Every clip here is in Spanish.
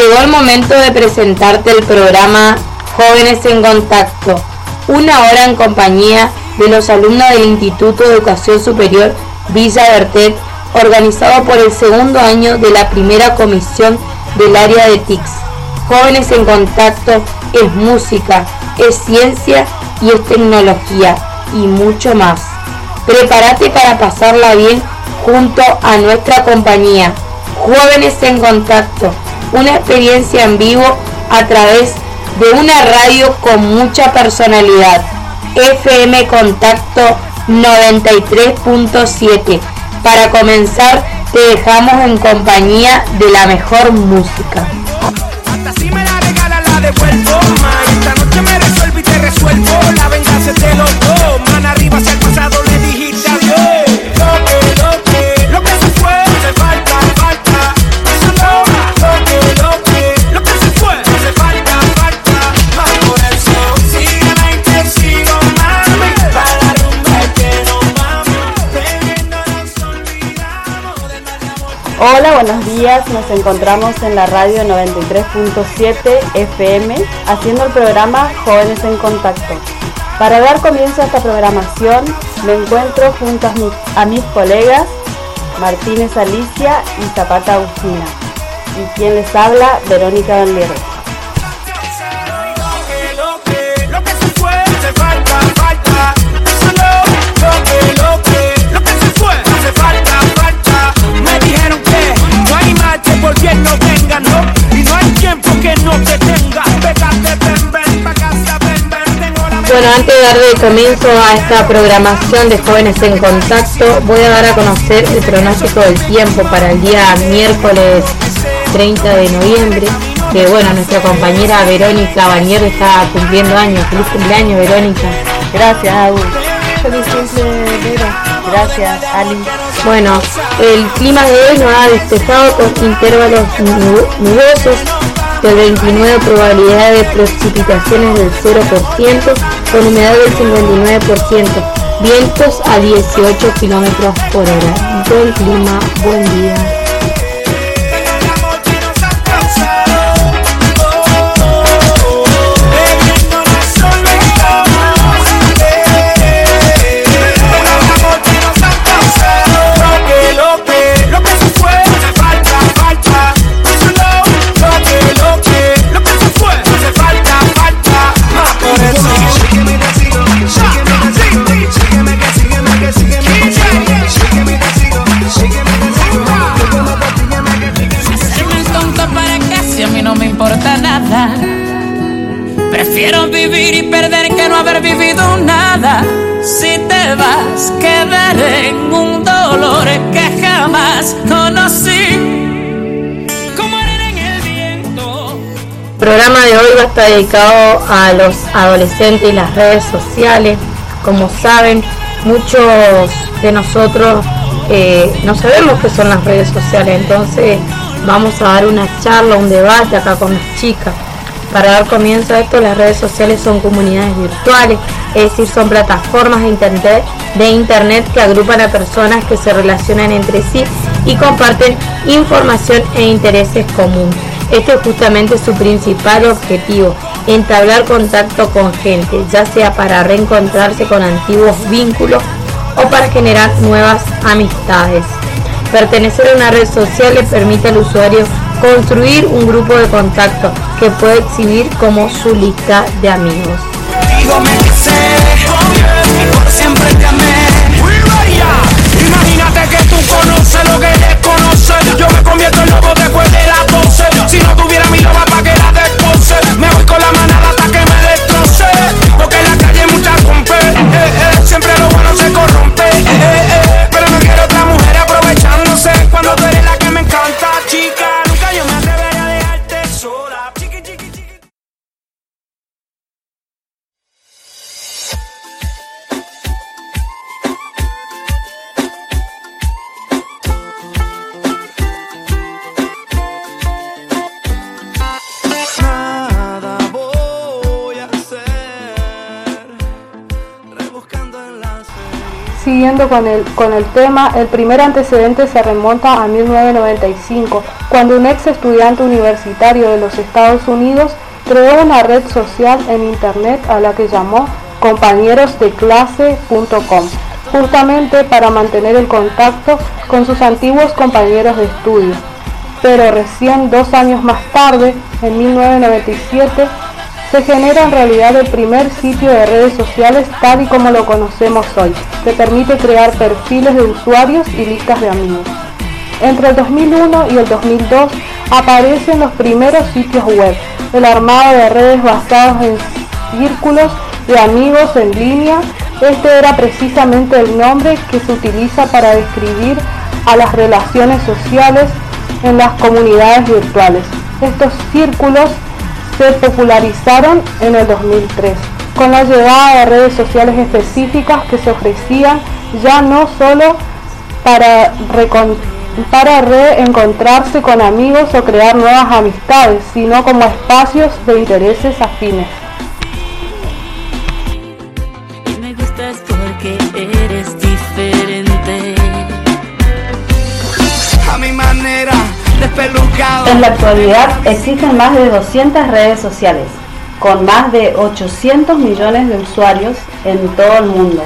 Llegó el momento de presentarte el programa Jóvenes en Contacto, una hora en compañía de los alumnos del Instituto de Educación Superior Villa Bertet, organizado por el segundo año de la primera comisión del área de TICS. Jóvenes en Contacto es música, es ciencia y es tecnología y mucho más. Prepárate para pasarla bien junto a nuestra compañía. Jóvenes en Contacto una experiencia en vivo a través de una radio con mucha personalidad. FM Contacto 93.7. Para comenzar, te dejamos en compañía de la mejor música. Hola, buenos días. Nos encontramos en la radio 93.7 FM haciendo el programa Jóvenes en Contacto. Para dar comienzo a esta programación me encuentro junto a mis, colegas Martínez Alicia y Zapata Agustina. Y quien les habla, Verónica Valero. Bueno, antes de darle comienzo a esta programación de Jóvenes en Contacto, voy a dar a conocer el pronóstico del tiempo para el día miércoles 30 de noviembre. Que bueno, nuestra compañera Verónica Bañero está cumpliendo años. Feliz cumpleaños, Verónica. Gracias, Agus. Feliz cumple, Vero. Gracias, Ali. Bueno, el clima de hoy nos ha despejado con intervalos nu- nubosos del 29 probabilidad de precipitaciones del 0%, con humedad del 59%, vientos a 18 kilómetros por hora. Buen clima, buen día. Vivir y perder que no haber vivido nada. Si te vas, quedaré en un dolor que jamás conocí. Como en el viento. El programa de hoy va a estar dedicado a los adolescentes y las redes sociales. Como saben, muchos de nosotros eh, no sabemos qué son las redes sociales, entonces vamos a dar una charla, un debate acá con las chicas. Para dar comienzo a esto, las redes sociales son comunidades virtuales, es decir, son plataformas de internet, que agrupan a personas que se relacionan entre sí y comparten información e intereses comunes. Este es justamente su principal objetivo, entablar contacto con gente, ya sea para reencontrarse con antiguos vínculos o para generar nuevas amistades. Pertenecer a una red social le permite al usuario construir un grupo de contacto que puede exhibir como su lista de amigos. Siguiendo con el, con el tema, el primer antecedente se remonta a 1995, cuando un ex estudiante universitario de los Estados Unidos creó una red social en Internet a la que llamó compañerosdeclase.com, justamente para mantener el contacto con sus antiguos compañeros de estudio. Pero recién dos años más tarde, en 1997, se genera en realidad el primer sitio de redes sociales tal y como lo conocemos hoy, que permite crear perfiles de usuarios y listas de amigos. Entre el 2001 y el 2002 aparecen los primeros sitios web, el armado de redes basados en círculos de amigos en línea. Este era precisamente el nombre que se utiliza para describir a las relaciones sociales en las comunidades virtuales. Estos círculos se popularizaron en el 2003 con la llegada de redes sociales específicas que se ofrecían ya no solo para, para reencontrarse con amigos o crear nuevas amistades, sino como espacios de intereses afines. En la actualidad existen más de 200 redes sociales, con más de 800 millones de usuarios en todo el mundo,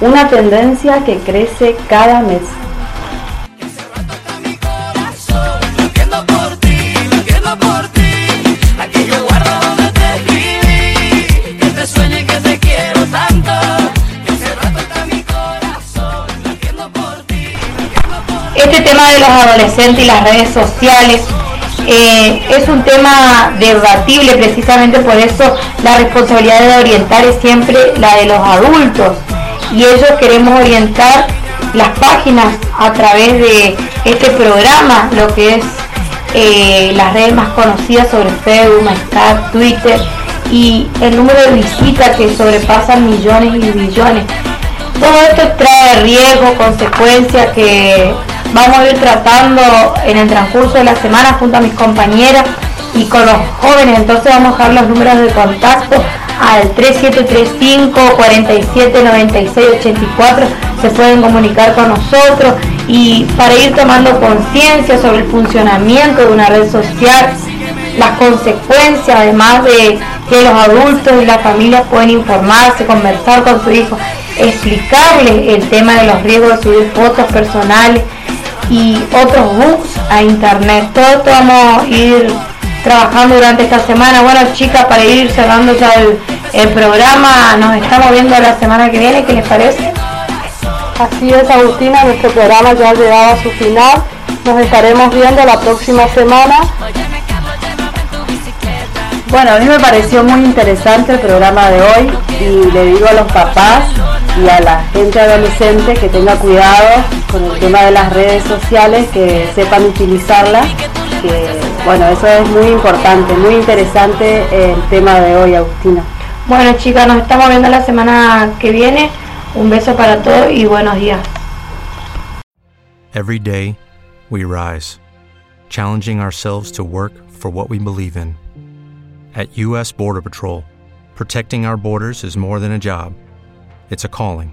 una tendencia que crece cada mes. Tema de los adolescentes y las redes sociales eh, es un tema debatible, precisamente por eso la responsabilidad de orientar es siempre la de los adultos y ellos queremos orientar las páginas a través de este programa, lo que es eh, las redes más conocidas sobre Facebook, Skype, Twitter y el número de visitas que sobrepasan millones y billones. Todo esto trae riesgo, consecuencias que vamos a ir tratando en el transcurso de la semana junto a mis compañeras y con los jóvenes. Entonces vamos a dejar los números de contacto al 3735 47 96 84. Se pueden comunicar con nosotros y para ir tomando conciencia sobre el funcionamiento de una red social, las consecuencias, además de que los adultos y las familias pueden informarse, conversar con su hijo, explicarle el tema de los riesgos de subir fotos personales y otros books a internet. Todo esto vamos a ir trabajando durante esta semana. Bueno chicas, para ir cerrando ya el, programa, nos estamos viendo la semana que viene, ¿qué les parece? Así es Agustina, nuestro programa ya ha llegado a su final. Nos estaremos viendo la próxima semana. Bueno, a mí me pareció muy interesante el programa de hoy y le digo a los papás y a la gente adolescente que tenga cuidado con el tema de las redes sociales, que sepan utilizarlas, que bueno, eso es muy importante, muy interesante el tema de hoy, Agustina. Bueno chicas, nos estamos viendo la semana que viene. Un beso para todos y buenos días. Every day we rise, challenging ourselves to work for what we believe in. At US Border Patrol, protecting our borders is more than a job. It's a calling.